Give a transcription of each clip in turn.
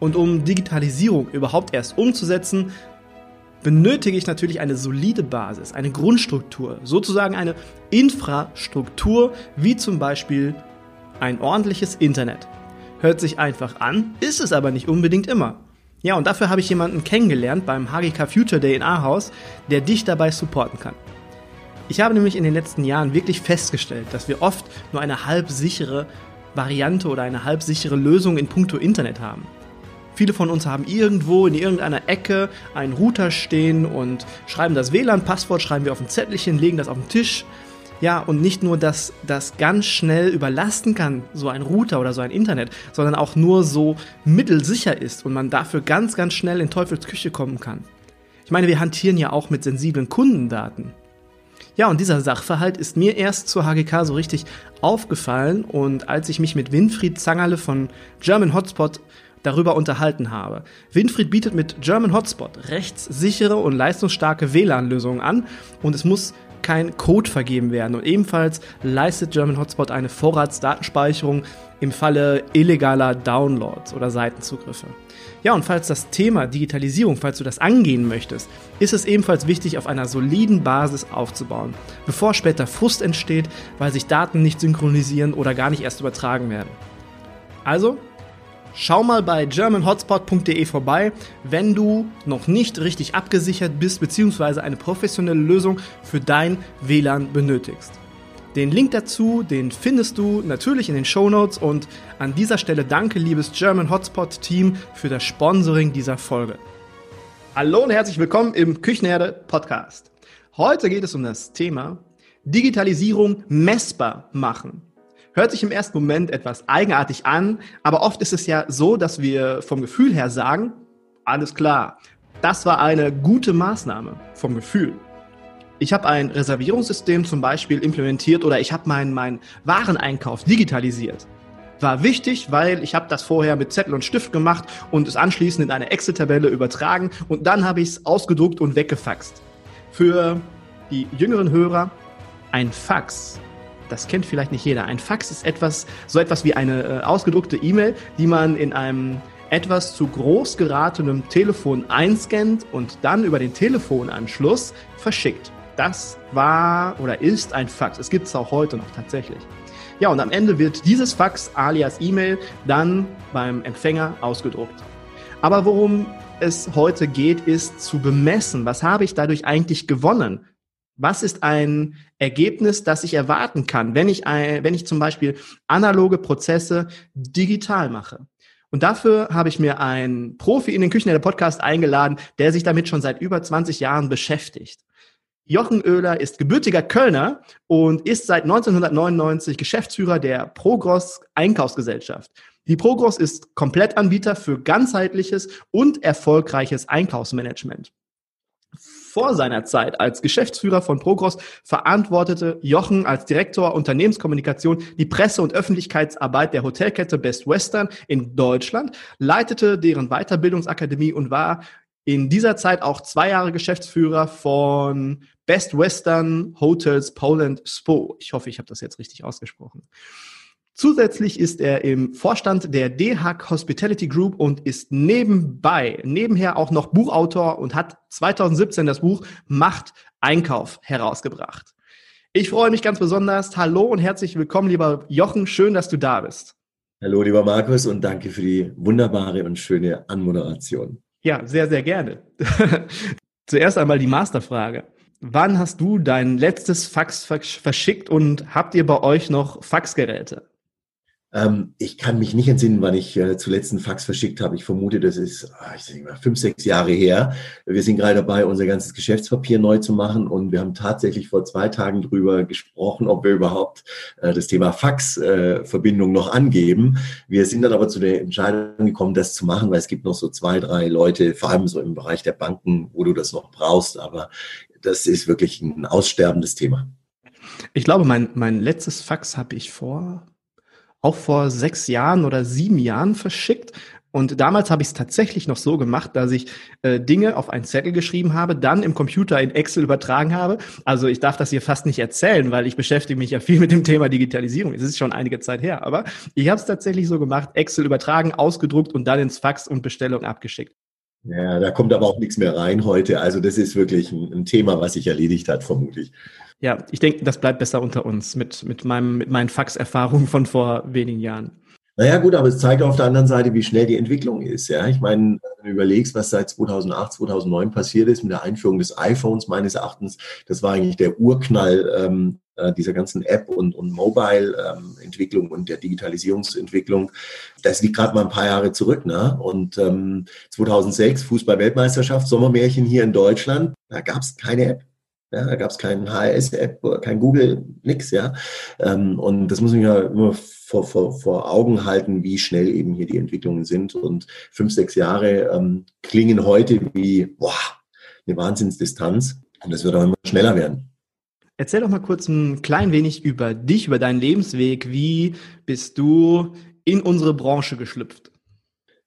Und um Digitalisierung überhaupt erst umzusetzen, benötige ich natürlich eine solide Basis, eine Grundstruktur, sozusagen eine Infrastruktur, wie zum Beispiel ein ordentliches Internet. Hört sich einfach an, ist es aber nicht unbedingt immer. Ja, und dafür habe ich jemanden kennengelernt beim HGK Future Day in Ahaus, der dich dabei supporten kann. Ich habe nämlich in den letzten Jahren wirklich festgestellt, dass wir oft nur eine halb sichere Variante oder eine halb sichere Lösung in puncto Internet haben. Viele von uns haben irgendwo in irgendeiner Ecke einen Router stehen und schreiben das WLAN-Passwort, schreiben wir auf ein Zettelchen, legen das auf den Tisch. Ja, und nicht nur, dass das ganz schnell überlasten kann, so ein Router oder so ein Internet, sondern auch nur so mittelsicher ist und man dafür ganz, ganz schnell in Teufels Küche kommen kann. Ich meine, wir hantieren ja auch mit sensiblen Kundendaten. Ja, und dieser Sachverhalt ist mir erst zur HGK so richtig aufgefallen und als ich mich mit Winfried Zangerle von German Hotspot darüber unterhalten habe. Winfried bietet mit German Hotspot rechtssichere und leistungsstarke WLAN-Lösungen an und es muss kein Code vergeben werden. Und ebenfalls leistet German Hotspot eine Vorratsdatenspeicherung im Falle illegaler Downloads oder Seitenzugriffe. Ja, und falls das Thema Digitalisierung, falls du das angehen möchtest, ist es ebenfalls wichtig, auf einer soliden Basis aufzubauen, bevor später Frust entsteht, weil sich Daten nicht synchronisieren oder gar nicht erst übertragen werden. Also, schau mal bei germanhotspot.de vorbei, wenn du noch nicht richtig abgesichert bist bzw. eine professionelle Lösung für dein WLAN benötigst. Den Link dazu, den findest du natürlich in den Show Notes und an dieser Stelle danke, liebes German Hotspot Team, für das Sponsoring dieser Folge. Hallo und herzlich willkommen im Küchenherde Podcast. Heute geht es um das Thema Digitalisierung messbar machen. Hört sich im ersten Moment etwas eigenartig an, aber oft ist es ja so, dass wir vom Gefühl her sagen, alles klar, das war eine gute Maßnahme vom Gefühl ich habe ein Reservierungssystem zum Beispiel implementiert oder ich habe meinen mein Wareneinkauf digitalisiert. War wichtig, weil ich habe das vorher mit Zettel und Stift gemacht und es anschließend in eine Excel-Tabelle übertragen und dann habe ich es ausgedruckt und weggefaxt. Für die jüngeren Hörer, ein Fax, das kennt vielleicht nicht jeder. Ein Fax ist etwas, so etwas wie eine äh, ausgedruckte E-Mail, die man in einem etwas zu groß geratenem Telefon einscannt und dann über den Telefonanschluss verschickt. Das war oder ist ein Fax. Es gibt es auch heute noch tatsächlich. Ja, und am Ende wird dieses Fax alias E-Mail dann beim Empfänger ausgedruckt. Aber worum es heute geht, ist zu bemessen, was habe ich dadurch eigentlich gewonnen? Was ist ein Ergebnis, das ich erwarten kann, wenn ich, ein, wenn ich zum Beispiel analoge Prozesse digital mache? Und dafür habe ich mir einen Profi in den Küchen Podcast eingeladen, der sich damit schon seit über 20 Jahren beschäftigt. Jochen Oehler ist gebürtiger Kölner und ist seit 1999 Geschäftsführer der Progros Einkaufsgesellschaft. Die Progros ist Komplettanbieter für ganzheitliches und erfolgreiches Einkaufsmanagement. Vor seiner Zeit als Geschäftsführer von Progros verantwortete Jochen als Direktor Unternehmenskommunikation die Presse- und Öffentlichkeitsarbeit der Hotelkette Best Western in Deutschland, leitete deren Weiterbildungsakademie und war in dieser Zeit auch zwei Jahre Geschäftsführer von Best Western Hotels Poland SPO. Ich hoffe, ich habe das jetzt richtig ausgesprochen. Zusätzlich ist er im Vorstand der DHAC Hospitality Group und ist nebenbei, nebenher auch noch Buchautor und hat 2017 das Buch Macht Einkauf herausgebracht. Ich freue mich ganz besonders. Hallo und herzlich willkommen, lieber Jochen. Schön, dass du da bist. Hallo, lieber Markus, und danke für die wunderbare und schöne Anmoderation. Ja, sehr, sehr gerne. Zuerst einmal die Masterfrage. wann hast du dein letztes Fax verschickt und habt ihr bei euch noch Faxgeräte? Ähm, ich kann mich nicht entsinnen, wann ich äh, zuletzt einen Fax verschickt habe. Ich vermute, das ist, ah, ich mal, fünf, sechs Jahre her. Wir sind gerade dabei, unser ganzes Geschäftspapier neu zu machen und wir haben tatsächlich vor zwei Tagen drüber gesprochen, ob wir überhaupt äh, das Thema Faxverbindung äh, noch angeben. Wir sind dann aber zu der Entscheidung gekommen, das zu machen, weil es gibt noch so zwei, drei Leute, vor allem so im Bereich der Banken, wo du das noch brauchst. Aber das ist wirklich ein aussterbendes Thema. Ich glaube, mein, mein letztes Fax habe ich vor auch vor sechs Jahren oder sieben Jahren verschickt. Und damals habe ich es tatsächlich noch so gemacht, dass ich äh, Dinge auf einen Zettel geschrieben habe, dann im Computer in Excel übertragen habe. Also ich darf das hier fast nicht erzählen, weil ich beschäftige mich ja viel mit dem Thema Digitalisierung. Es ist schon einige Zeit her, aber ich habe es tatsächlich so gemacht, Excel übertragen, ausgedruckt und dann ins Fax und Bestellung abgeschickt. Ja, da kommt aber auch nichts mehr rein heute. Also das ist wirklich ein, Thema, was sich erledigt hat, vermutlich. Ja, ich denke, das bleibt besser unter uns mit, mit, meinem, mit meinen Fax-Erfahrungen von vor wenigen Jahren. Naja, gut, aber es zeigt auf der anderen Seite, wie schnell die Entwicklung ist. Ja, ich meine, wenn du überlegst, was seit 2008, 2009 passiert ist mit der Einführung des iPhones, meines Erachtens, das war eigentlich der Urknall ähm, äh, dieser ganzen App- und, und Mobile-Entwicklung ähm, und der Digitalisierungsentwicklung. Das liegt gerade mal ein paar Jahre zurück. Ne? Und ähm, 2006, Fußball-Weltmeisterschaft, Sommermärchen hier in Deutschland, da gab es keine App. Ja, da gab es keinen HRS-App, kein Google, nix, ja. Ähm, und das muss man ja immer vor, vor, vor Augen halten, wie schnell eben hier die Entwicklungen sind. Und fünf, sechs Jahre ähm, klingen heute wie boah, eine Wahnsinnsdistanz. Und das wird auch immer schneller werden. Erzähl doch mal kurz ein klein wenig über dich, über deinen Lebensweg. Wie bist du in unsere Branche geschlüpft?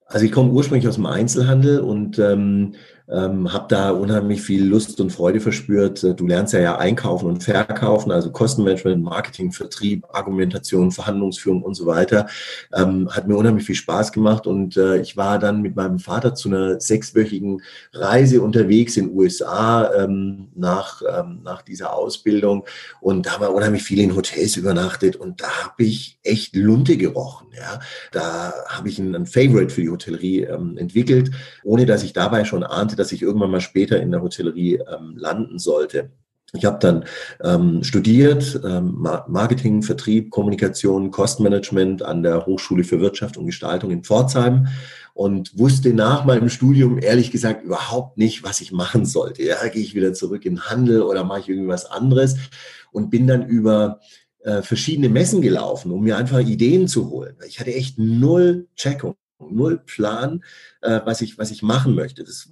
Also ich komme ursprünglich aus dem Einzelhandel und ähm, ähm, habe da unheimlich viel Lust und Freude verspürt. Äh, du lernst ja, ja einkaufen und verkaufen, also Kostenmanagement, Marketing, Vertrieb, Argumentation, Verhandlungsführung und so weiter. Ähm, hat mir unheimlich viel Spaß gemacht und äh, ich war dann mit meinem Vater zu einer sechswöchigen Reise unterwegs in USA ähm, nach, ähm, nach dieser Ausbildung und da haben wir unheimlich viel in Hotels übernachtet und da habe ich echt Lunte gerochen. Ja, da habe ich ein, ein Favorite für die Hotellerie ähm, entwickelt, ohne dass ich dabei schon ahnte, dass ich irgendwann mal später in der Hotellerie ähm, landen sollte. Ich habe dann ähm, studiert, ähm, Marketing, Vertrieb, Kommunikation, Kostenmanagement an der Hochschule für Wirtschaft und Gestaltung in Pforzheim und wusste nach meinem Studium ehrlich gesagt überhaupt nicht, was ich machen sollte. Ja, gehe ich wieder zurück in Handel oder mache ich irgendwas anderes und bin dann über äh, verschiedene Messen gelaufen, um mir einfach Ideen zu holen. Ich hatte echt null Checkung, null Plan, äh, was ich was ich machen möchte. Das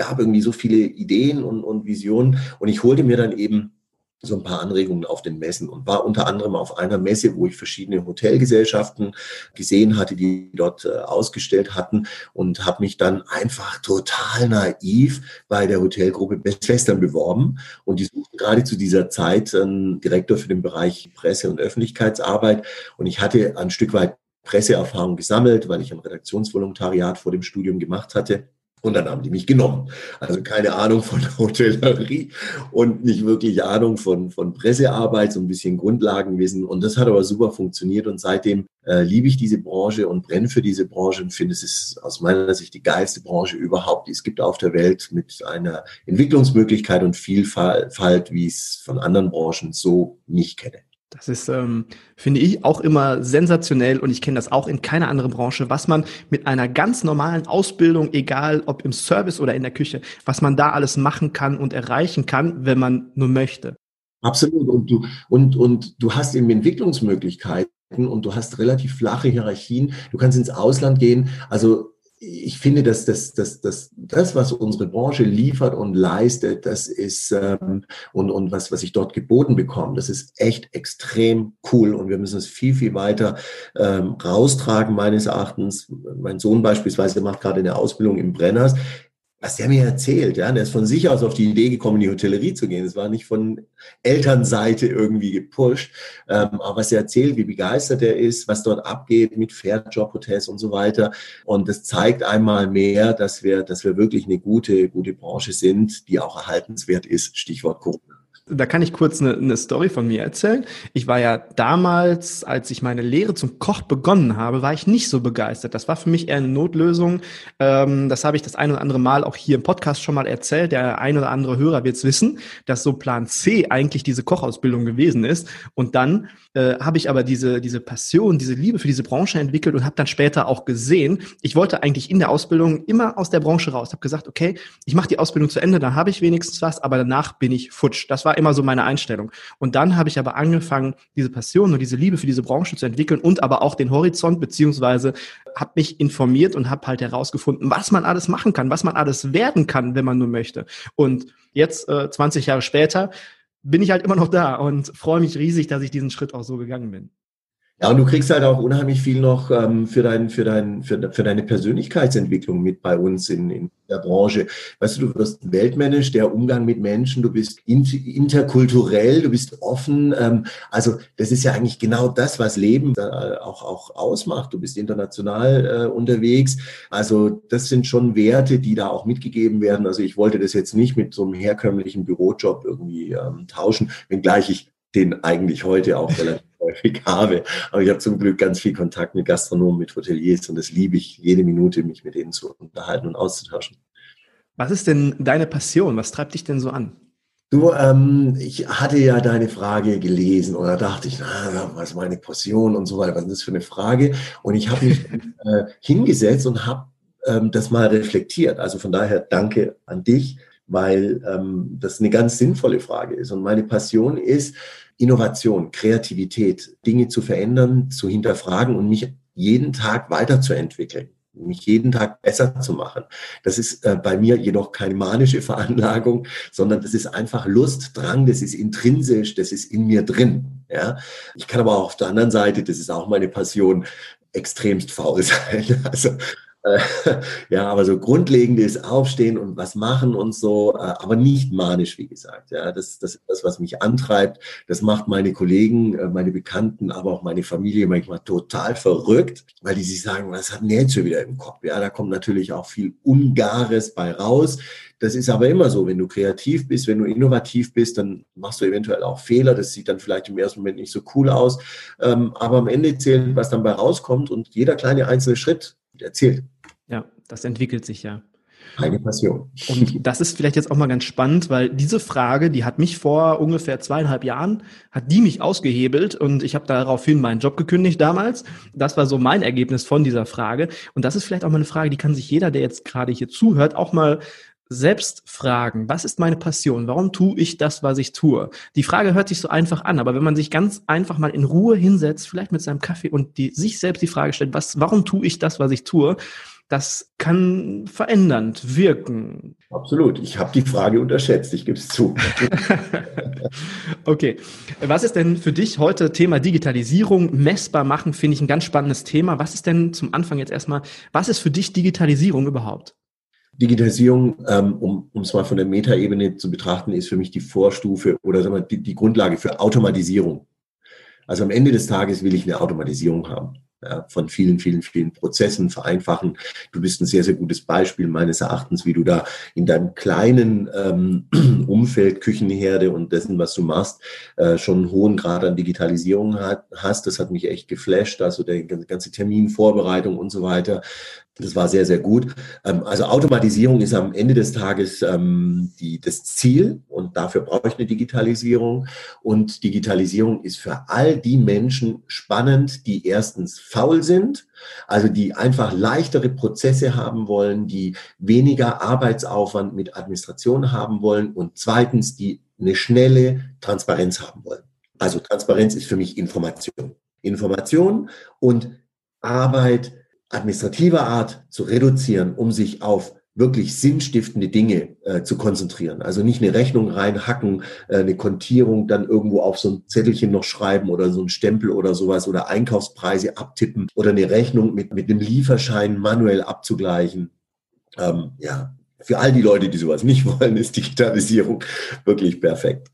gab irgendwie so viele Ideen und, und Visionen. Und ich holte mir dann eben so ein paar Anregungen auf den Messen und war unter anderem auf einer Messe, wo ich verschiedene Hotelgesellschaften gesehen hatte, die dort äh, ausgestellt hatten und habe mich dann einfach total naiv bei der Hotelgruppe Best Western beworben. Und die suchten gerade zu dieser Zeit einen Direktor für den Bereich Presse- und Öffentlichkeitsarbeit. Und ich hatte ein Stück weit Presseerfahrung gesammelt, weil ich ein Redaktionsvolontariat vor dem Studium gemacht hatte und dann haben die mich genommen. Also keine Ahnung von Hotellerie und nicht wirklich Ahnung von, von Pressearbeit, so ein bisschen Grundlagenwissen. Und das hat aber super funktioniert. Und seitdem äh, liebe ich diese Branche und brenne für diese Branche und finde, es ist aus meiner Sicht die geilste Branche überhaupt, die es gibt auf der Welt mit einer Entwicklungsmöglichkeit und Vielfalt, wie ich es von anderen Branchen so nicht kenne. Das ist, ähm, finde ich, auch immer sensationell und ich kenne das auch in keiner anderen Branche, was man mit einer ganz normalen Ausbildung, egal ob im Service oder in der Küche, was man da alles machen kann und erreichen kann, wenn man nur möchte. Absolut. Und du, und, und du hast eben Entwicklungsmöglichkeiten und du hast relativ flache Hierarchien. Du kannst ins Ausland gehen. Also ich finde, dass das, das, das, das, was unsere Branche liefert und leistet, das ist ähm, und, und was, was ich dort geboten bekomme, das ist echt extrem cool und wir müssen es viel, viel weiter ähm, raustragen, meines Erachtens. Mein Sohn beispielsweise macht gerade eine Ausbildung im Brenners was der mir erzählt, ja, der ist von sich aus auf die Idee gekommen, in die Hotellerie zu gehen. Es war nicht von Elternseite irgendwie gepusht, ähm, aber was er erzählt, wie begeistert er ist, was dort abgeht mit Fairjob-Hotels und so weiter. Und das zeigt einmal mehr, dass wir, dass wir wirklich eine gute, gute Branche sind, die auch erhaltenswert ist. Stichwort Corona. Da kann ich kurz eine, eine Story von mir erzählen. Ich war ja damals, als ich meine Lehre zum Koch begonnen habe, war ich nicht so begeistert. Das war für mich eher eine Notlösung. Ähm, das habe ich das ein oder andere Mal auch hier im Podcast schon mal erzählt. Der ein oder andere Hörer wird es wissen, dass so Plan C eigentlich diese Kochausbildung gewesen ist. Und dann äh, habe ich aber diese, diese Passion, diese Liebe für diese Branche entwickelt und habe dann später auch gesehen, ich wollte eigentlich in der Ausbildung immer aus der Branche raus. Habe gesagt, okay, ich mache die Ausbildung zu Ende, dann habe ich wenigstens was, aber danach bin ich futsch. Das war immer so meine Einstellung. Und dann habe ich aber angefangen, diese Passion und diese Liebe für diese Branche zu entwickeln und aber auch den Horizont, beziehungsweise habe mich informiert und habe halt herausgefunden, was man alles machen kann, was man alles werden kann, wenn man nur möchte. Und jetzt, äh, 20 Jahre später, bin ich halt immer noch da und freue mich riesig, dass ich diesen Schritt auch so gegangen bin. Ja, und du kriegst halt auch unheimlich viel noch ähm, für, dein, für, dein, für, für deine Persönlichkeitsentwicklung mit bei uns in, in der Branche. Weißt du, du wirst ein Weltmensch, der Umgang mit Menschen, du bist interkulturell, du bist offen. Ähm, also das ist ja eigentlich genau das, was Leben äh, auch, auch ausmacht. Du bist international äh, unterwegs. Also das sind schon Werte, die da auch mitgegeben werden. Also ich wollte das jetzt nicht mit so einem herkömmlichen Bürojob irgendwie ähm, tauschen, wenngleich ich den eigentlich heute auch relativ häufig habe. Aber ich habe zum Glück ganz viel Kontakt mit Gastronomen, mit Hoteliers und das liebe ich jede Minute, mich mit denen zu unterhalten und auszutauschen. Was ist denn deine Passion? Was treibt dich denn so an? Du, ähm, ich hatte ja deine Frage gelesen oder dachte ich, na, was ist meine Passion und so weiter, was ist das für eine Frage? Und ich habe mich äh, hingesetzt und habe ähm, das mal reflektiert. Also von daher danke an dich, weil ähm, das eine ganz sinnvolle Frage ist. Und meine Passion ist, Innovation, Kreativität, Dinge zu verändern, zu hinterfragen und mich jeden Tag weiterzuentwickeln, mich jeden Tag besser zu machen. Das ist äh, bei mir jedoch keine manische Veranlagung, sondern das ist einfach Lust, Drang, das ist intrinsisch, das ist in mir drin. Ja, ich kann aber auch auf der anderen Seite, das ist auch meine Passion, extremst faul sein. Also ja, aber so grundlegendes Aufstehen und was machen und so, äh, aber nicht manisch, wie gesagt. Ja, das, ist das, was mich antreibt. Das macht meine Kollegen, äh, meine Bekannten, aber auch meine Familie manchmal total verrückt, weil die sich sagen, was hat jetzt schon wieder im Kopf? Ja, da kommt natürlich auch viel Ungares bei raus. Das ist aber immer so, wenn du kreativ bist, wenn du innovativ bist, dann machst du eventuell auch Fehler. Das sieht dann vielleicht im ersten Moment nicht so cool aus. Ähm, aber am Ende zählt, was dann bei rauskommt und jeder kleine einzelne Schritt erzählt. Ja, das entwickelt sich ja. Eine Passion. Und das ist vielleicht jetzt auch mal ganz spannend, weil diese Frage, die hat mich vor ungefähr zweieinhalb Jahren, hat die mich ausgehebelt und ich habe daraufhin meinen Job gekündigt damals. Das war so mein Ergebnis von dieser Frage. Und das ist vielleicht auch mal eine Frage, die kann sich jeder, der jetzt gerade hier zuhört, auch mal selbst fragen, was ist meine Passion? Warum tue ich das, was ich tue? Die Frage hört sich so einfach an, aber wenn man sich ganz einfach mal in Ruhe hinsetzt, vielleicht mit seinem Kaffee und die, sich selbst die Frage stellt, was, warum tue ich das, was ich tue? Das kann verändernd wirken. Absolut. Ich habe die Frage unterschätzt, ich gebe es zu. okay. Was ist denn für dich heute Thema Digitalisierung? Messbar machen finde ich ein ganz spannendes Thema. Was ist denn zum Anfang jetzt erstmal, was ist für dich Digitalisierung überhaupt? Digitalisierung, ähm, um es mal von der Metaebene zu betrachten, ist für mich die Vorstufe oder sagen wir, die, die Grundlage für Automatisierung. Also am Ende des Tages will ich eine Automatisierung haben ja, von vielen, vielen, vielen Prozessen vereinfachen. Du bist ein sehr, sehr gutes Beispiel meines Erachtens, wie du da in deinem kleinen ähm, Umfeld, Küchenherde und dessen, was du machst, äh, schon einen hohen Grad an Digitalisierung hat, hast. Das hat mich echt geflasht. Also der ganze Terminvorbereitung und so weiter. Das war sehr, sehr gut. Ähm, also Automatisierung ist am Ende des Tages ähm, die, das Ziel und dafür brauche ich eine Digitalisierung. Und Digitalisierung ist für all die Menschen spannend, die erstens faul sind, also die einfach leichtere Prozesse haben wollen, die weniger Arbeitsaufwand mit Administration haben wollen und zweitens, die eine schnelle Transparenz haben wollen. Also Transparenz ist für mich Information. Information und Arbeit administrativer Art zu reduzieren, um sich auf wirklich sinnstiftende Dinge äh, zu konzentrieren. Also nicht eine Rechnung reinhacken, äh, eine Kontierung dann irgendwo auf so ein Zettelchen noch schreiben oder so ein Stempel oder sowas oder Einkaufspreise abtippen oder eine Rechnung mit, mit einem Lieferschein manuell abzugleichen. Ähm, ja, für all die Leute, die sowas nicht wollen, ist Digitalisierung wirklich perfekt.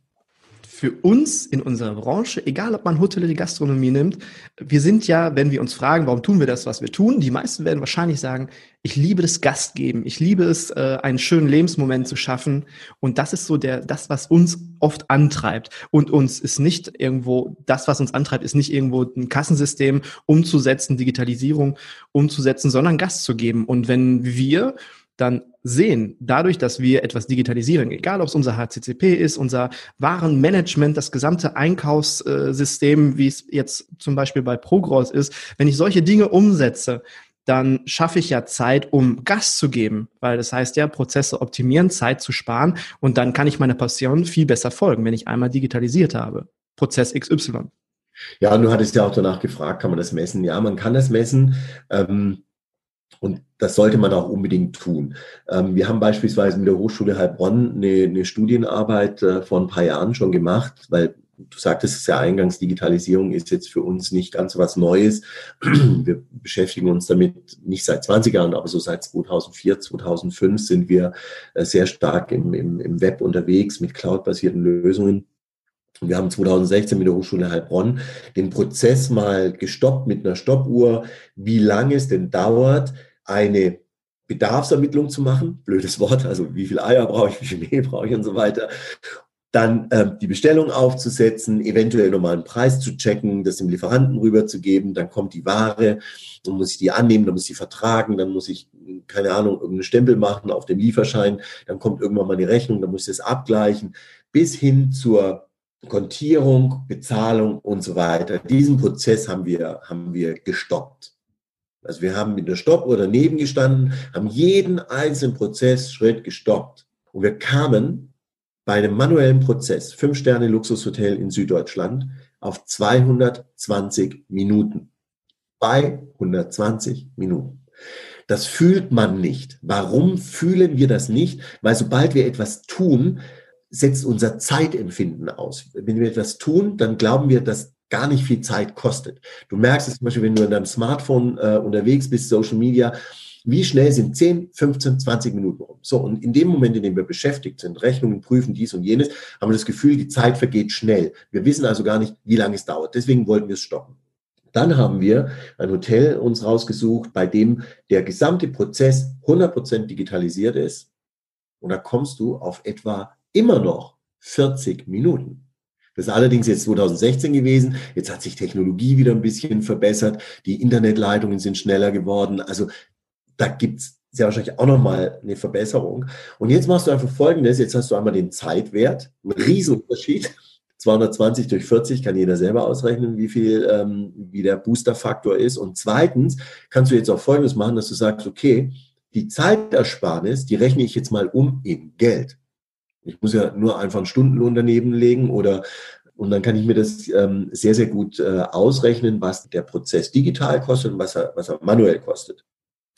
Für uns in unserer Branche, egal ob man Hotellerie, Gastronomie nimmt, wir sind ja, wenn wir uns fragen, warum tun wir das, was wir tun, die meisten werden wahrscheinlich sagen, ich liebe das Gastgeben, ich liebe es, äh, einen schönen Lebensmoment zu schaffen. Und das ist so der, das, was uns oft antreibt. Und uns ist nicht irgendwo, das, was uns antreibt, ist nicht irgendwo ein Kassensystem umzusetzen, Digitalisierung umzusetzen, sondern Gast zu geben. Und wenn wir dann sehen, dadurch, dass wir etwas digitalisieren, egal ob es unser HCCP ist, unser Warenmanagement, das gesamte Einkaufssystem, wie es jetzt zum Beispiel bei Progress ist, wenn ich solche Dinge umsetze, dann schaffe ich ja Zeit, um Gas zu geben, weil das heißt ja, Prozesse optimieren, Zeit zu sparen und dann kann ich meiner Passion viel besser folgen, wenn ich einmal digitalisiert habe. Prozess XY. Ja, du hattest ja auch danach gefragt, kann man das messen? Ja, man kann das messen. Ähm, und das sollte man auch unbedingt tun. Ähm, wir haben beispielsweise mit der Hochschule Heilbronn eine, eine Studienarbeit äh, vor ein paar Jahren schon gemacht, weil du sagtest es ja eingangs, Digitalisierung ist jetzt für uns nicht ganz was Neues. Wir beschäftigen uns damit nicht seit 20 Jahren, aber so seit 2004, 2005 sind wir äh, sehr stark im, im, im Web unterwegs mit cloud-basierten Lösungen. Wir haben 2016 mit der Hochschule Heilbronn den Prozess mal gestoppt mit einer Stoppuhr, wie lange es denn dauert, eine Bedarfsermittlung zu machen. Blödes Wort, also wie viel Eier brauche ich, wie viel Mehl brauche ich und so weiter. Dann äh, die Bestellung aufzusetzen, eventuell nochmal einen Preis zu checken, das dem Lieferanten rüberzugeben, dann kommt die Ware, dann muss ich die annehmen, dann muss ich die vertragen, dann muss ich, keine Ahnung, irgendeinen Stempel machen auf dem Lieferschein, dann kommt irgendwann mal die Rechnung, dann muss ich das abgleichen, bis hin zur Kontierung, Bezahlung und so weiter. Diesen Prozess haben wir, haben wir gestoppt. Also wir haben mit der Stoppuhr daneben gestanden, haben jeden einzelnen Prozessschritt gestoppt. Und wir kamen bei einem manuellen Prozess, fünf Sterne Luxushotel in Süddeutschland, auf 220 Minuten. 220 Minuten. Das fühlt man nicht. Warum fühlen wir das nicht? Weil sobald wir etwas tun, setzt unser Zeitempfinden aus. Wenn wir etwas tun, dann glauben wir, dass gar nicht viel Zeit kostet. Du merkst es zum Beispiel, wenn du in deinem Smartphone äh, unterwegs bist, Social Media, wie schnell sind 10, 15, 20 Minuten rum? So, und in dem Moment, in dem wir beschäftigt sind, Rechnungen prüfen, dies und jenes, haben wir das Gefühl, die Zeit vergeht schnell. Wir wissen also gar nicht, wie lange es dauert. Deswegen wollten wir es stoppen. Dann haben wir ein Hotel uns rausgesucht, bei dem der gesamte Prozess 100% digitalisiert ist. Und da kommst du auf etwa immer noch 40 Minuten. Das ist allerdings jetzt 2016 gewesen. Jetzt hat sich Technologie wieder ein bisschen verbessert. Die Internetleitungen sind schneller geworden. Also da gibt's sehr wahrscheinlich auch nochmal eine Verbesserung. Und jetzt machst du einfach Folgendes. Jetzt hast du einmal den Zeitwert. Ein Riesenunterschied. 220 durch 40 kann jeder selber ausrechnen, wie viel, ähm, wie der Boosterfaktor ist. Und zweitens kannst du jetzt auch Folgendes machen, dass du sagst, okay, die Zeitersparnis, die rechne ich jetzt mal um in Geld. Ich muss ja nur einfach einen Stundenlohn daneben legen oder und dann kann ich mir das ähm, sehr, sehr gut äh, ausrechnen, was der Prozess digital kostet und was er, was er manuell kostet.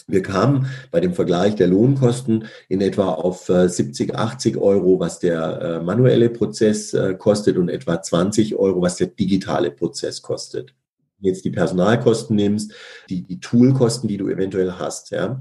Wir kamen bei dem Vergleich der Lohnkosten in etwa auf äh, 70, 80 Euro, was der äh, manuelle Prozess äh, kostet und etwa 20 Euro, was der digitale Prozess kostet. Jetzt die Personalkosten nimmst, die, die Toolkosten, die du eventuell hast, ja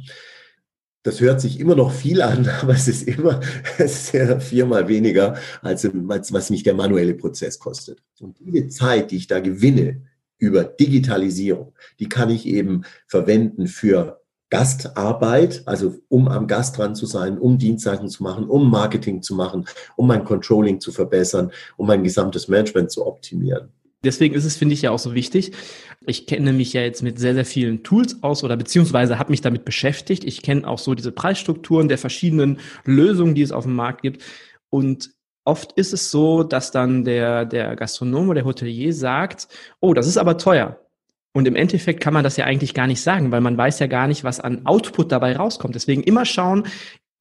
das hört sich immer noch viel an, aber es ist immer es viermal weniger, als, als was mich der manuelle Prozess kostet. Und diese Zeit, die ich da gewinne über Digitalisierung, die kann ich eben verwenden für Gastarbeit, also um am Gast dran zu sein, um Dienstleistungen zu machen, um Marketing zu machen, um mein Controlling zu verbessern, um mein gesamtes Management zu optimieren. Deswegen ist es, finde ich, ja auch so wichtig. Ich kenne mich ja jetzt mit sehr, sehr vielen Tools aus oder beziehungsweise habe mich damit beschäftigt. Ich kenne auch so diese Preisstrukturen der verschiedenen Lösungen, die es auf dem Markt gibt. Und oft ist es so, dass dann der, der Gastronom oder der Hotelier sagt, oh, das ist aber teuer. Und im Endeffekt kann man das ja eigentlich gar nicht sagen, weil man weiß ja gar nicht, was an Output dabei rauskommt. Deswegen immer schauen,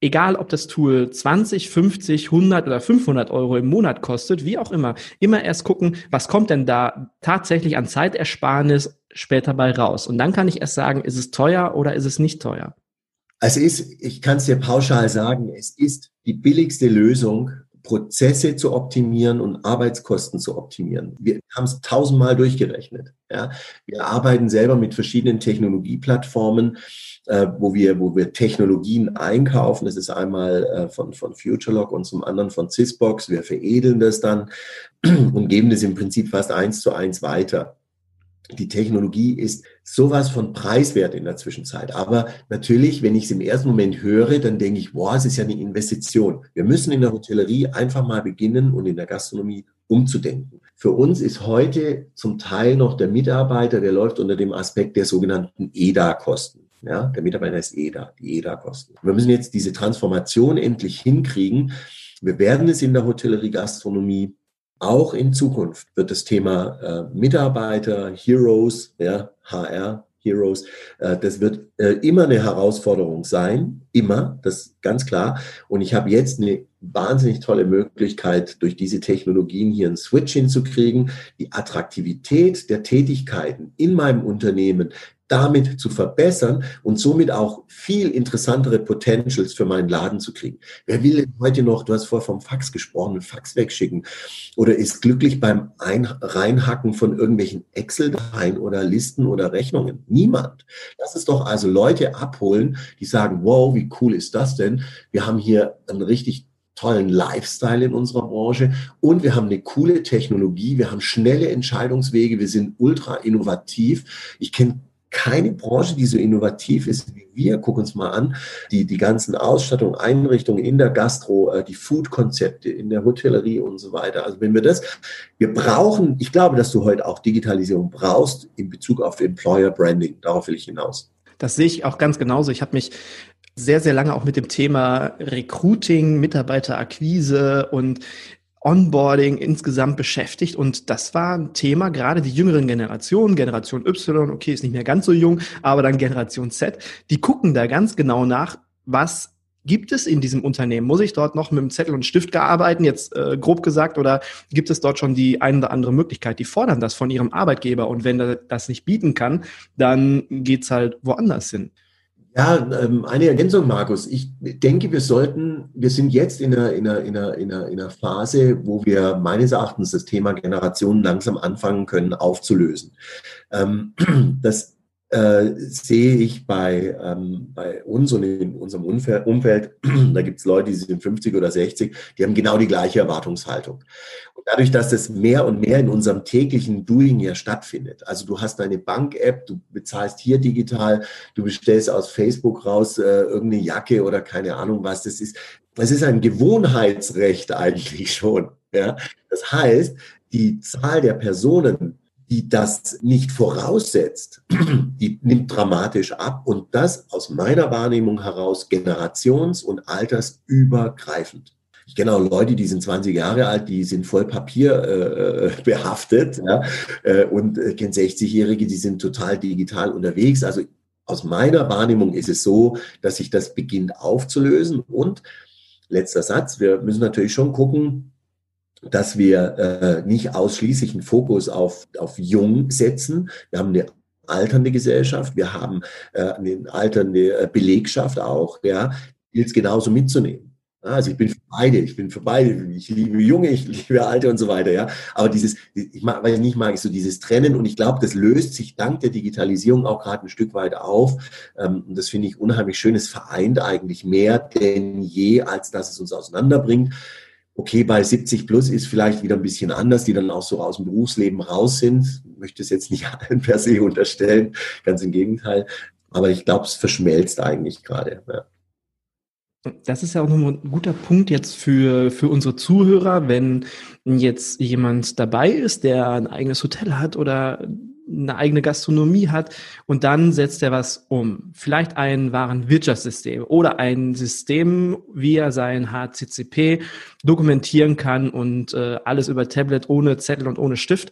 egal ob das Tool 20, 50, 100 oder 500 Euro im Monat kostet, wie auch immer, immer erst gucken, was kommt denn da tatsächlich an Zeitersparnis später bei raus. Und dann kann ich erst sagen, ist es teuer oder ist es nicht teuer. Also ist, ich kann es dir pauschal sagen, es ist die billigste Lösung, Prozesse zu optimieren und Arbeitskosten zu optimieren. Wir haben es tausendmal durchgerechnet. Ja. Wir arbeiten selber mit verschiedenen Technologieplattformen, äh, wo, wir, wo wir Technologien einkaufen. Das ist einmal äh, von, von FutureLog und zum anderen von Sysbox. Wir veredeln das dann und geben das im Prinzip fast eins zu eins weiter die Technologie ist sowas von preiswert in der Zwischenzeit. Aber natürlich, wenn ich es im ersten Moment höre, dann denke ich, boah, es ist ja eine Investition. Wir müssen in der Hotellerie einfach mal beginnen und in der Gastronomie umzudenken. Für uns ist heute zum Teil noch der Mitarbeiter, der läuft unter dem Aspekt der sogenannten EDA-Kosten. Ja, der Mitarbeiter ist EDA, die EDA-Kosten. Wir müssen jetzt diese Transformation endlich hinkriegen. Wir werden es in der Hotellerie, Gastronomie auch in Zukunft wird das Thema äh, Mitarbeiter, Heroes, ja, HR, Heroes, äh, das wird äh, immer eine Herausforderung sein, immer, das ist ganz klar. Und ich habe jetzt eine wahnsinnig tolle Möglichkeit, durch diese Technologien hier einen Switch hinzukriegen, die Attraktivität der Tätigkeiten in meinem Unternehmen damit zu verbessern und somit auch viel interessantere Potentials für meinen Laden zu kriegen. Wer will denn heute noch, du hast vorher vom Fax gesprochen, einen Fax wegschicken oder ist glücklich beim Ein Reinhacken von irgendwelchen Excel-Dateien oder Listen oder Rechnungen? Niemand. Lass es doch also Leute abholen, die sagen, wow, wie cool ist das denn? Wir haben hier einen richtig tollen Lifestyle in unserer Branche und wir haben eine coole Technologie, wir haben schnelle Entscheidungswege, wir sind ultra innovativ. Ich kenne keine Branche, die so innovativ ist wie wir. Guck uns mal an, die, die ganzen Ausstattungen, Einrichtungen in der Gastro, äh, die Food-Konzepte in der Hotellerie und so weiter. Also wenn wir das, wir brauchen, ich glaube, dass du heute auch Digitalisierung brauchst in Bezug auf Employer Branding. Darauf will ich hinaus. Das sehe ich auch ganz genauso. Ich habe mich sehr, sehr lange auch mit dem Thema Recruiting, Mitarbeiterakquise und Onboarding insgesamt beschäftigt. Und das war ein Thema, gerade die jüngeren Generationen, Generation Y, okay, ist nicht mehr ganz so jung, aber dann Generation Z, die gucken da ganz genau nach, was gibt es in diesem Unternehmen? Muss ich dort noch mit dem Zettel und Stift gearbeiten, jetzt äh, grob gesagt, oder gibt es dort schon die eine oder andere Möglichkeit? Die fordern das von ihrem Arbeitgeber und wenn er das nicht bieten kann, dann geht's halt woanders hin. Ja, ähm, eine Ergänzung, Markus. Ich denke, wir sollten, wir sind jetzt in einer, in einer, in einer, in einer, in einer Phase, wo wir meines Erachtens das Thema Generationen langsam anfangen können aufzulösen. Ähm, das äh, sehe ich bei, ähm, bei uns und in unserem Umfeld, da gibt es Leute, die sind 50 oder 60, die haben genau die gleiche Erwartungshaltung. Dadurch, dass das mehr und mehr in unserem täglichen Doing ja stattfindet, also du hast deine Bank-App, du bezahlst hier digital, du bestellst aus Facebook raus äh, irgendeine Jacke oder keine Ahnung was, das ist, das ist ein Gewohnheitsrecht eigentlich schon. Ja? Das heißt, die Zahl der Personen, die das nicht voraussetzt, die nimmt dramatisch ab und das aus meiner Wahrnehmung heraus generations- und altersübergreifend. Ich kenne auch Leute, die sind 20 Jahre alt, die sind voll Papier äh, behaftet ja, äh, und äh, kenne 60-Jährige, die sind total digital unterwegs. Also aus meiner Wahrnehmung ist es so, dass sich das beginnt aufzulösen. Und letzter Satz, wir müssen natürlich schon gucken, dass wir äh, nicht ausschließlich einen Fokus auf, auf Jung setzen. Wir haben eine alternde Gesellschaft, wir haben äh, eine alternde äh, Belegschaft auch, ja, gilt es genauso mitzunehmen. Also ich bin für beide, ich bin für beide. Ich liebe Junge, ich liebe Alte und so weiter, ja. Aber dieses, ich mag, ich nicht mag, ist so dieses Trennen und ich glaube, das löst sich dank der Digitalisierung auch gerade ein Stück weit auf. Ähm, und das finde ich unheimlich schön. Es vereint eigentlich mehr denn je, als dass es uns auseinanderbringt. Okay, bei 70 plus ist vielleicht wieder ein bisschen anders, die dann auch so aus dem Berufsleben raus sind. Ich möchte es jetzt nicht allen per se unterstellen, ganz im Gegenteil. Aber ich glaube, es verschmelzt eigentlich gerade. Ja. Das ist ja auch nochmal ein guter Punkt jetzt für, für unsere Zuhörer, wenn jetzt jemand dabei ist, der ein eigenes Hotel hat oder eine eigene Gastronomie hat und dann setzt er was um. Vielleicht ein Warenwirtschaftssystem oder ein System, wie er sein HCCP dokumentieren kann und äh, alles über Tablet ohne Zettel und ohne Stift.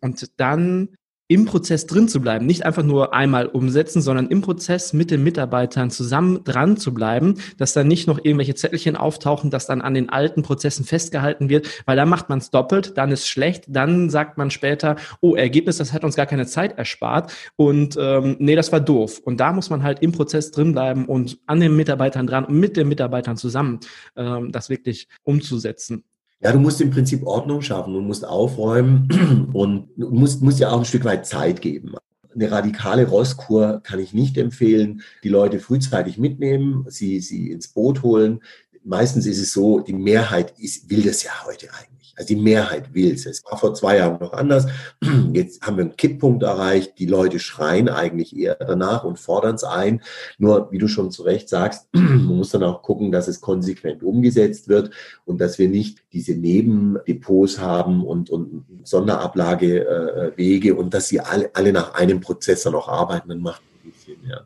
Und dann im Prozess drin zu bleiben, nicht einfach nur einmal umsetzen, sondern im Prozess mit den Mitarbeitern zusammen dran zu bleiben, dass dann nicht noch irgendwelche Zettelchen auftauchen, dass dann an den alten Prozessen festgehalten wird, weil dann macht man es doppelt, dann ist schlecht, dann sagt man später, oh, Ergebnis, das hat uns gar keine Zeit erspart und ähm, nee, das war doof. Und da muss man halt im Prozess drin bleiben und an den Mitarbeitern dran und mit den Mitarbeitern zusammen ähm, das wirklich umzusetzen. Ja, du musst im Prinzip Ordnung schaffen und musst aufräumen und musst, musst ja auch ein Stück weit Zeit geben. Eine radikale Rosskur kann ich nicht empfehlen. Die Leute frühzeitig mitnehmen, sie, sie ins Boot holen. Meistens ist es so, die Mehrheit ist, will das ja heute eigentlich. Also die Mehrheit will es. Es war vor zwei Jahren noch anders. Jetzt haben wir einen Kipppunkt erreicht. Die Leute schreien eigentlich eher danach und fordern es ein. Nur, wie du schon zu Recht sagst, man muss dann auch gucken, dass es konsequent umgesetzt wird und dass wir nicht diese Nebendepots haben und, und Sonderablagerwege und dass sie alle, alle nach einem Prozess dann auch arbeiten. Dann macht ein bisschen, ja.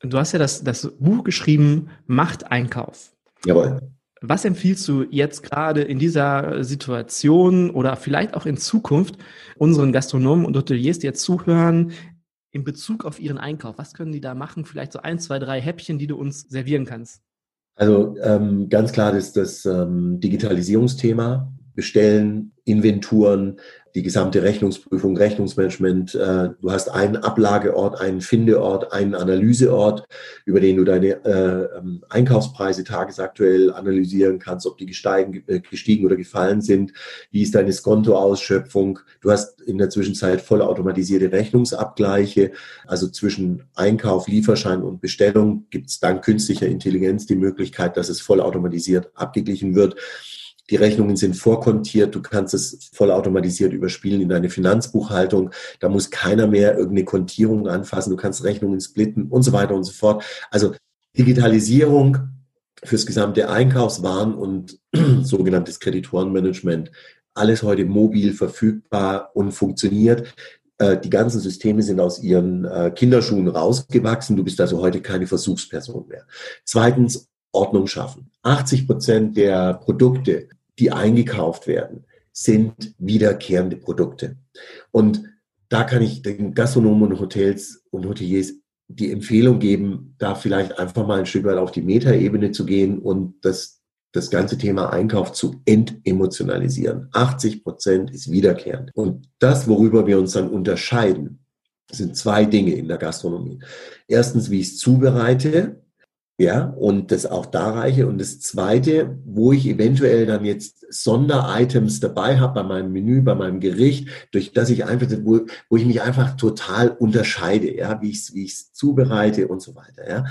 Du hast ja das, das Buch geschrieben, Macht Einkauf. Jawohl. Was empfiehlst du jetzt gerade in dieser Situation oder vielleicht auch in Zukunft unseren Gastronomen und Hoteliers, die jetzt zuhören, in Bezug auf ihren Einkauf? Was können die da machen? Vielleicht so ein, zwei, drei Häppchen, die du uns servieren kannst. Also ähm, ganz klar ist das ähm, Digitalisierungsthema. Bestellen, Inventuren, die gesamte Rechnungsprüfung, Rechnungsmanagement. Äh, du hast einen Ablageort, einen Findeort, einen Analyseort, über den du deine äh, ähm, Einkaufspreise tagesaktuell analysieren kannst, ob die äh, gestiegen oder gefallen sind. Wie ist deine Skontoausschöpfung? Du hast in der Zwischenzeit vollautomatisierte Rechnungsabgleiche. Also zwischen Einkauf, Lieferschein und Bestellung gibt es dank künstlicher Intelligenz die Möglichkeit, dass es vollautomatisiert abgeglichen wird. Die Rechnungen sind vorkontiert. Du kannst es vollautomatisiert überspielen in deine Finanzbuchhaltung. Da muss keiner mehr irgendeine Kontierung anfassen. Du kannst Rechnungen splitten und so weiter und so fort. Also Digitalisierung fürs gesamte Einkaufswaren und sogenanntes Kreditorenmanagement. Alles heute mobil verfügbar und funktioniert. Äh, die ganzen Systeme sind aus ihren äh, Kinderschuhen rausgewachsen. Du bist also heute keine Versuchsperson mehr. Zweitens, Ordnung schaffen. 80 Prozent der Produkte, die eingekauft werden, sind wiederkehrende Produkte. Und da kann ich den Gastronomen und Hotels und Hoteliers die Empfehlung geben, da vielleicht einfach mal ein Stück weit auf die Metaebene zu gehen und das, das ganze Thema Einkauf zu entemotionalisieren. 80 Prozent ist wiederkehrend. Und das, worüber wir uns dann unterscheiden, sind zwei Dinge in der Gastronomie. Erstens, wie ich es zubereite ja, und das auch da reiche. Und das Zweite, wo ich eventuell dann jetzt Sonderitems dabei habe bei meinem Menü, bei meinem Gericht, durch das ich einfach, wo, wo ich mich einfach total unterscheide, ja, wie ich es wie zubereite und so weiter. Ja.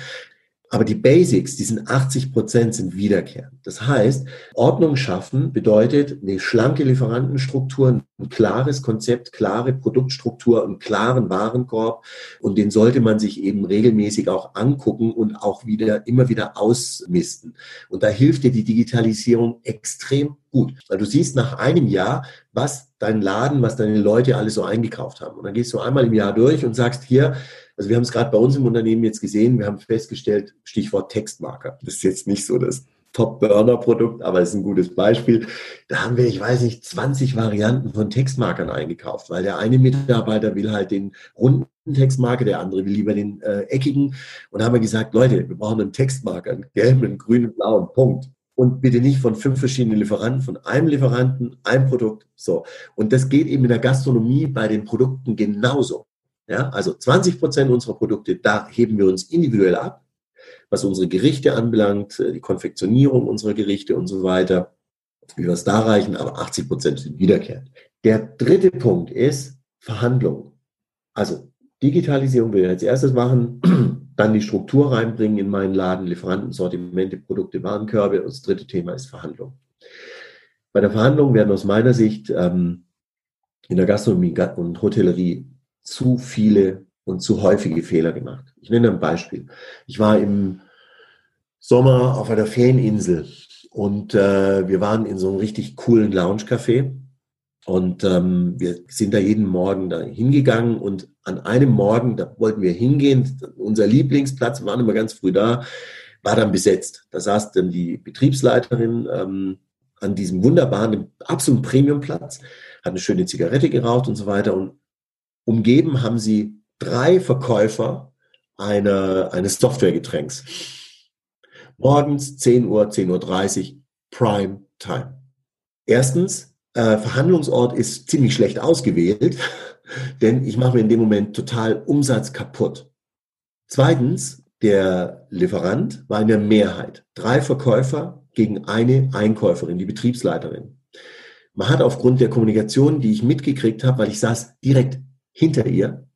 Aber die Basics, die sind 80 Prozent, sind wiederkehrend. Das heißt, Ordnung schaffen bedeutet eine schlanke Lieferantenstruktur, ein klares Konzept, klare Produktstruktur, einen klaren Warenkorb. Und den sollte man sich eben regelmäßig auch angucken und auch wieder, immer wieder ausmisten. Und da hilft dir die Digitalisierung extrem gut. Weil du siehst nach einem Jahr, was dein Laden, was deine Leute alle so eingekauft haben. Und dann gehst du einmal im Jahr durch und sagst hier, also wir haben es gerade bei uns im Unternehmen jetzt gesehen, wir haben festgestellt, Stichwort Textmarker. Das ist jetzt nicht so das Top-Burner-Produkt, aber es ist ein gutes Beispiel. Da haben wir, ich weiß nicht, 20 Varianten von Textmarkern eingekauft, weil der eine Mitarbeiter will halt den runden Textmarker, der andere will lieber den äh, eckigen. Und da haben wir gesagt, Leute, wir brauchen einen Textmarker, einen gelben, einen grünen, blauen, Punkt. Und bitte nicht von fünf verschiedenen Lieferanten, von einem Lieferanten, ein Produkt. So. Und das geht eben in der Gastronomie bei den Produkten genauso. Ja, also 20 Prozent unserer Produkte, da heben wir uns individuell ab, was unsere Gerichte anbelangt, äh, die Konfektionierung unserer Gerichte und so weiter, wie wir es da reichen, aber 80 Prozent sind wiederkehrend. Der dritte Punkt ist Verhandlung. Also Digitalisierung will ich als erstes machen, dann die Struktur reinbringen in meinen Laden, Lieferanten, Sortimente, Produkte, Warenkörbe. Und das dritte Thema ist Verhandlung. Bei der Verhandlung werden aus meiner Sicht ähm, in der Gastronomie und Hotellerie zu viele und zu häufige Fehler gemacht. Ich nenne ein Beispiel. Ich war im Sommer auf einer Ferieninsel und äh, wir waren in so einem richtig coolen Lounge-Café und ähm, wir sind da jeden Morgen da hingegangen und an einem Morgen, da wollten wir hingehen, unser Lieblingsplatz, wir waren immer ganz früh da, war dann besetzt. Da saß dann die Betriebsleiterin ähm, an diesem wunderbaren, absoluten Premiumplatz, hat eine schöne Zigarette geraucht und so weiter und umgeben haben sie drei Verkäufer einer, eines Softwaregetränks. Morgens 10 Uhr, 10.30 Uhr, Prime Time. Erstens, äh, Verhandlungsort ist ziemlich schlecht ausgewählt, denn ich mache mir in dem Moment total Umsatz kaputt. Zweitens, der Lieferant war in der Mehrheit. Drei Verkäufer gegen eine Einkäuferin, die Betriebsleiterin. man hat aufgrund der Kommunikation, die ich mitgekriegt habe, weil ich saß direkt hinter ihr,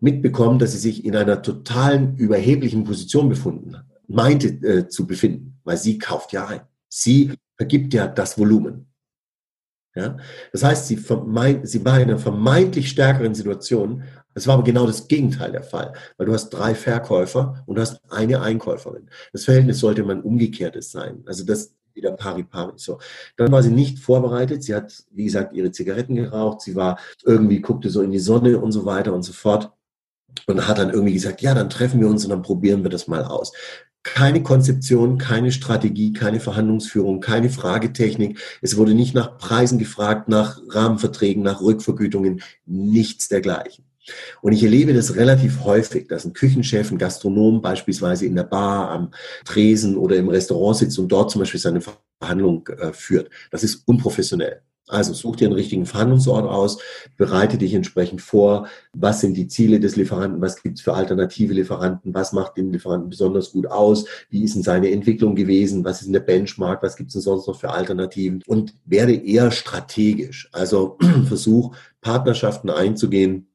mitbekommen, dass sie sich in einer totalen überheblichen Position befunden, meinte äh, zu befinden, weil sie kauft ja ein. Sie vergibt ja das Volumen. Ja? Das heißt, sie, sie war in einer vermeintlich stärkeren Situation. Das war aber genau das Gegenteil der Fall, weil du hast drei Verkäufer und du hast eine Einkäuferin. Das Verhältnis sollte man umgekehrtes sein. Also das wieder pari pari. So. Dann war sie nicht vorbereitet. Sie hat, wie gesagt, ihre Zigaretten geraucht. Sie war irgendwie, guckte so in die Sonne und so weiter und so fort. Und hat dann irgendwie gesagt, ja, dann treffen wir uns und dann probieren wir das mal aus keine Konzeption, keine Strategie, keine Verhandlungsführung, keine Fragetechnik. Es wurde nicht nach Preisen gefragt, nach Rahmenverträgen, nach Rückvergütungen, nichts dergleichen. Und ich erlebe das relativ häufig, dass ein Küchenchef, ein Gastronom beispielsweise in der Bar, am Tresen oder im Restaurant sitzt und dort zum Beispiel seine Verhandlung äh, führt. Das ist unprofessionell. Also such dir einen richtigen Verhandlungsort aus, bereite dich entsprechend vor, was sind die Ziele des Lieferanten, was gibt es für alternative Lieferanten, was macht den Lieferanten besonders gut aus, wie ist denn seine Entwicklung gewesen, was ist denn der Benchmark, was gibt es denn sonst noch für Alternativen? Und werde eher strategisch. Also versuch Partnerschaften einzugehen,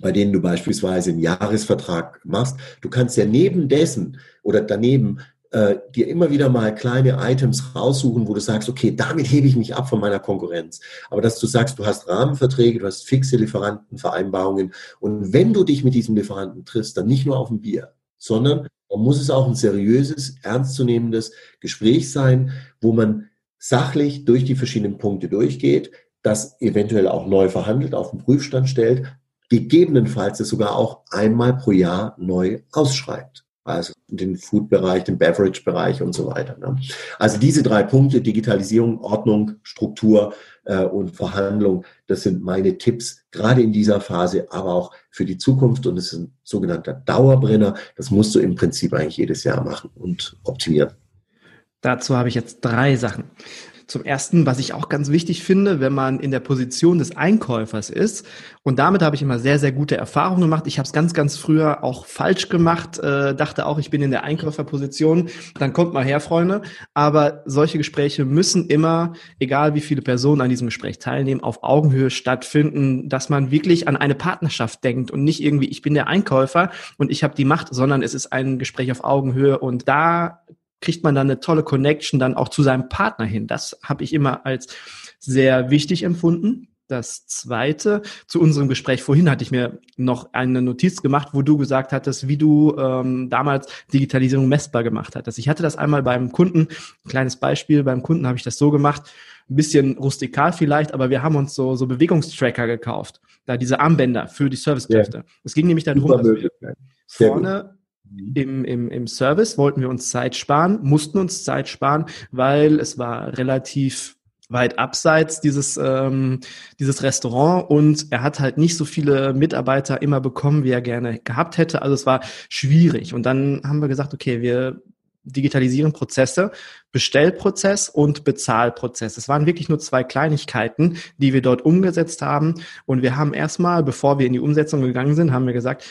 bei denen du beispielsweise einen Jahresvertrag machst. Du kannst ja neben dessen oder daneben äh, dir immer wieder mal kleine Items raussuchen, wo du sagst, okay, damit hebe ich mich ab von meiner Konkurrenz. Aber dass du sagst, du hast Rahmenverträge, du hast fixe Lieferantenvereinbarungen und wenn du dich mit diesem Lieferanten triffst, dann nicht nur auf ein Bier, sondern dann muss es auch ein seriöses, ernstzunehmendes Gespräch sein, wo man sachlich durch die verschiedenen Punkte durchgeht, das eventuell auch neu verhandelt, auf den Prüfstand stellt, gegebenenfalls es sogar auch einmal pro Jahr neu ausschreibt also den Food-Bereich, den Beverage-Bereich und so weiter. Ne? Also diese drei Punkte, Digitalisierung, Ordnung, Struktur äh, und Verhandlung, das sind meine Tipps, gerade in dieser Phase, aber auch für die Zukunft. Und es ist ein sogenannter Dauerbrenner. Das musst du im Prinzip eigentlich jedes Jahr machen und optimieren. Dazu habe ich jetzt drei Sachen. Zum ersten, was ich auch ganz wichtig finde, wenn man in der Position des Einkäufers ist. Und damit habe ich immer sehr, sehr gute Erfahrungen gemacht. Ich habe es ganz, ganz früher auch falsch gemacht, äh, dachte auch, ich bin in der Einkäuferposition. Dann kommt mal her, Freunde. Aber solche Gespräche müssen immer, egal wie viele Personen an diesem Gespräch teilnehmen, auf Augenhöhe stattfinden, dass man wirklich an eine Partnerschaft denkt und nicht irgendwie, ich bin der Einkäufer und ich habe die Macht, sondern es ist ein Gespräch auf Augenhöhe. Und da kriegt man dann eine tolle Connection dann auch zu seinem Partner hin. Das habe ich immer als sehr wichtig empfunden. Das zweite, zu unserem Gespräch vorhin hatte ich mir noch eine Notiz gemacht, wo du gesagt hattest, wie du ähm, damals Digitalisierung messbar gemacht hattest. Ich hatte das einmal beim Kunden, ein kleines Beispiel, beim Kunden habe ich das so gemacht, ein bisschen rustikal vielleicht, aber wir haben uns so, so Bewegungstracker gekauft, da diese Armbänder für die Servicekräfte. Ja. Es ging nämlich darum, dass wir vorne. Im, im, Im Service wollten wir uns Zeit sparen, mussten uns Zeit sparen, weil es war relativ weit abseits dieses, ähm, dieses Restaurant und er hat halt nicht so viele Mitarbeiter immer bekommen, wie er gerne gehabt hätte. Also es war schwierig. Und dann haben wir gesagt, okay, wir digitalisieren Prozesse, Bestellprozess und Bezahlprozess. Es waren wirklich nur zwei Kleinigkeiten, die wir dort umgesetzt haben. Und wir haben erstmal, bevor wir in die Umsetzung gegangen sind, haben wir gesagt,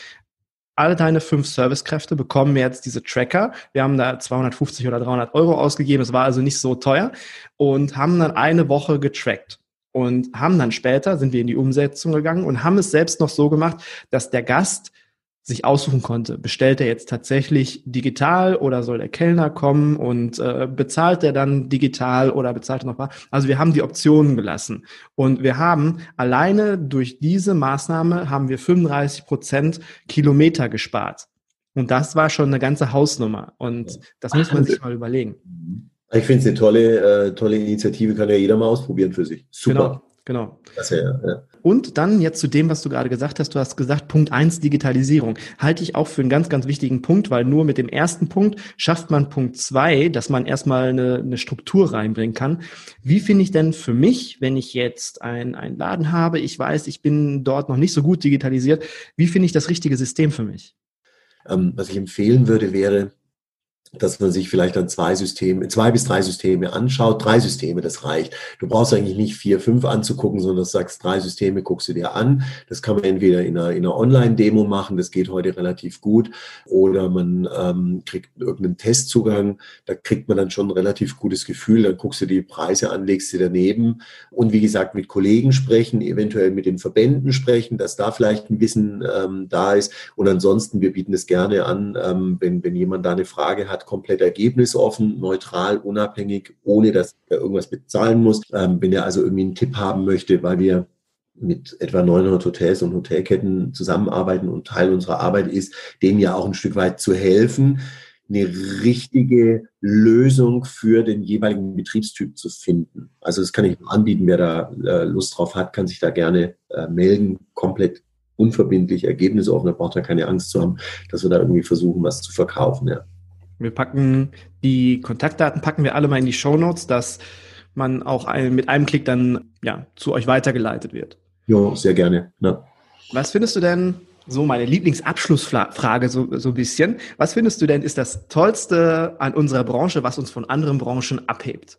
alle deine fünf Servicekräfte bekommen jetzt diese Tracker. Wir haben da 250 oder 300 Euro ausgegeben. Es war also nicht so teuer und haben dann eine Woche getrackt und haben dann später sind wir in die Umsetzung gegangen und haben es selbst noch so gemacht, dass der Gast sich aussuchen konnte. Bestellt er jetzt tatsächlich digital oder soll der Kellner kommen und äh, bezahlt er dann digital oder bezahlt er noch was? Also wir haben die Optionen gelassen und wir haben alleine durch diese Maßnahme haben wir 35 Prozent Kilometer gespart. Und das war schon eine ganze Hausnummer und das muss man sich mal überlegen. Ich finde es eine tolle, äh, tolle Initiative, kann ja jeder mal ausprobieren für sich. Super. Genau. Genau. Das ja, ja. Und dann jetzt zu dem, was du gerade gesagt hast. Du hast gesagt, Punkt eins Digitalisierung. Halte ich auch für einen ganz, ganz wichtigen Punkt, weil nur mit dem ersten Punkt schafft man Punkt zwei, dass man erstmal eine, eine Struktur reinbringen kann. Wie finde ich denn für mich, wenn ich jetzt ein, einen Laden habe, ich weiß, ich bin dort noch nicht so gut digitalisiert, wie finde ich das richtige System für mich? Ähm, was ich empfehlen würde, wäre, dass man sich vielleicht dann zwei Systeme, zwei bis drei Systeme anschaut. Drei Systeme, das reicht. Du brauchst eigentlich nicht vier, fünf anzugucken, sondern sagst, drei Systeme guckst du dir an. Das kann man entweder in einer, in einer Online-Demo machen, das geht heute relativ gut, oder man ähm, kriegt irgendeinen Testzugang, da kriegt man dann schon ein relativ gutes Gefühl, dann guckst du die Preise an, legst sie daneben und wie gesagt mit Kollegen sprechen, eventuell mit den Verbänden sprechen, dass da vielleicht ein bisschen ähm, da ist und ansonsten, wir bieten es gerne an, ähm, wenn, wenn jemand da eine Frage hat, komplett ergebnisoffen, neutral, unabhängig, ohne dass er irgendwas bezahlen muss. Ähm, wenn er also irgendwie einen Tipp haben möchte, weil wir mit etwa 900 Hotels und Hotelketten zusammenarbeiten und Teil unserer Arbeit ist, denen ja auch ein Stück weit zu helfen, eine richtige Lösung für den jeweiligen Betriebstyp zu finden. Also das kann ich anbieten, wer da äh, Lust drauf hat, kann sich da gerne äh, melden, komplett unverbindlich, ergebnisoffen, da braucht er keine Angst zu haben, dass wir da irgendwie versuchen, was zu verkaufen. Ja. Wir packen die Kontaktdaten, packen wir alle mal in die Show Notes, dass man auch ein, mit einem Klick dann ja, zu euch weitergeleitet wird. Ja, sehr gerne. Ja. Was findest du denn, so meine Lieblingsabschlussfrage so, so ein bisschen, was findest du denn ist das Tollste an unserer Branche, was uns von anderen Branchen abhebt?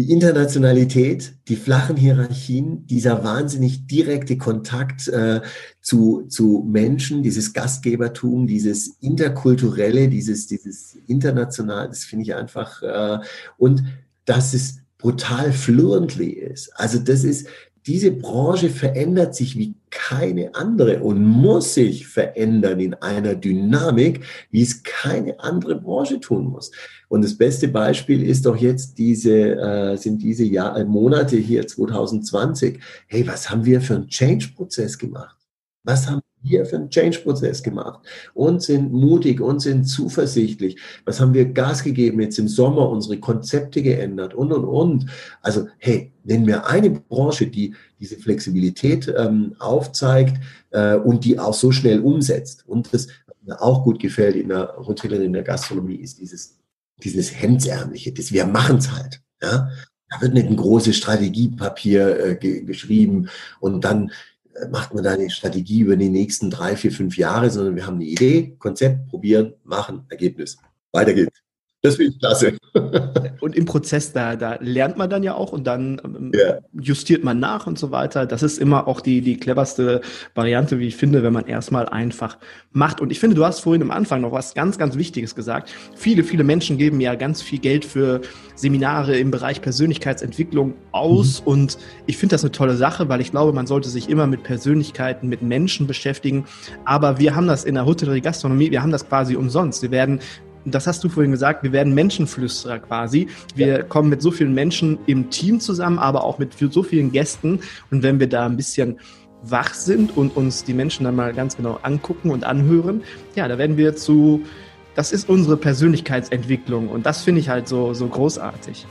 Die Internationalität, die flachen Hierarchien, dieser wahnsinnig direkte Kontakt äh, zu, zu Menschen, dieses Gastgebertum, dieses interkulturelle, dieses, dieses international, das finde ich einfach, äh, und dass es brutal fluently ist. Also das ist, diese Branche verändert sich wie keine andere und muss sich verändern in einer Dynamik, wie es keine andere Branche tun muss. Und das beste Beispiel ist doch jetzt diese, äh, sind diese Jahr, äh, Monate hier 2020. Hey, was haben wir für einen Change-Prozess gemacht? Was haben wir für einen Change-Prozess gemacht und sind mutig und sind zuversichtlich. Was haben wir Gas gegeben jetzt im Sommer, unsere Konzepte geändert und, und, und. Also, hey, nennen wir eine Branche, die diese Flexibilität ähm, aufzeigt äh, und die auch so schnell umsetzt. Und das mir auch gut gefällt in der Hotellerie, in der Gastronomie, ist dieses, dieses Hemdsärmliche, das wir machen es halt. Ja? Da wird nicht ein großes Strategiepapier äh, ge geschrieben und dann macht man da eine Strategie über die nächsten drei, vier, fünf Jahre, sondern wir haben eine Idee, Konzept, probieren, machen, Ergebnis. Weiter geht's. Das finde ich klasse. und im Prozess, da, da lernt man dann ja auch und dann ähm, ja. justiert man nach und so weiter. Das ist immer auch die, die cleverste Variante, wie ich finde, wenn man erstmal einfach macht. Und ich finde, du hast vorhin am Anfang noch was ganz, ganz Wichtiges gesagt. Viele, viele Menschen geben ja ganz viel Geld für Seminare im Bereich Persönlichkeitsentwicklung aus. Mhm. Und ich finde das eine tolle Sache, weil ich glaube, man sollte sich immer mit Persönlichkeiten, mit Menschen beschäftigen. Aber wir haben das in der Hotellerie Gastronomie, wir haben das quasi umsonst. Wir werden das hast du vorhin gesagt, wir werden Menschenflüsterer quasi. Wir ja. kommen mit so vielen Menschen im Team zusammen, aber auch mit so vielen Gästen. Und wenn wir da ein bisschen wach sind und uns die Menschen dann mal ganz genau angucken und anhören, ja, da werden wir zu, das ist unsere Persönlichkeitsentwicklung und das finde ich halt so, so großartig.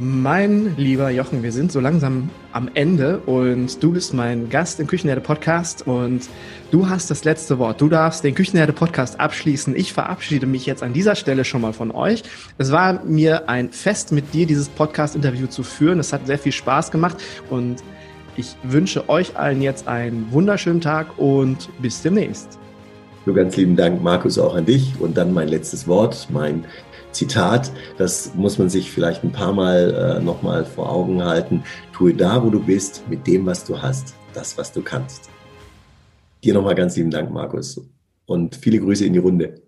Mein lieber Jochen, wir sind so langsam am Ende und du bist mein Gast im Küchenherde Podcast und du hast das letzte Wort. Du darfst den Küchenherde Podcast abschließen. Ich verabschiede mich jetzt an dieser Stelle schon mal von euch. Es war mir ein Fest mit dir, dieses Podcast-Interview zu führen. Es hat sehr viel Spaß gemacht und ich wünsche euch allen jetzt einen wunderschönen Tag und bis demnächst. So ganz lieben Dank, Markus, auch an dich. Und dann mein letztes Wort, mein Zitat, das muss man sich vielleicht ein paar Mal äh, nochmal vor Augen halten. Tue da, wo du bist, mit dem, was du hast, das, was du kannst. Dir nochmal ganz lieben Dank, Markus. Und viele Grüße in die Runde.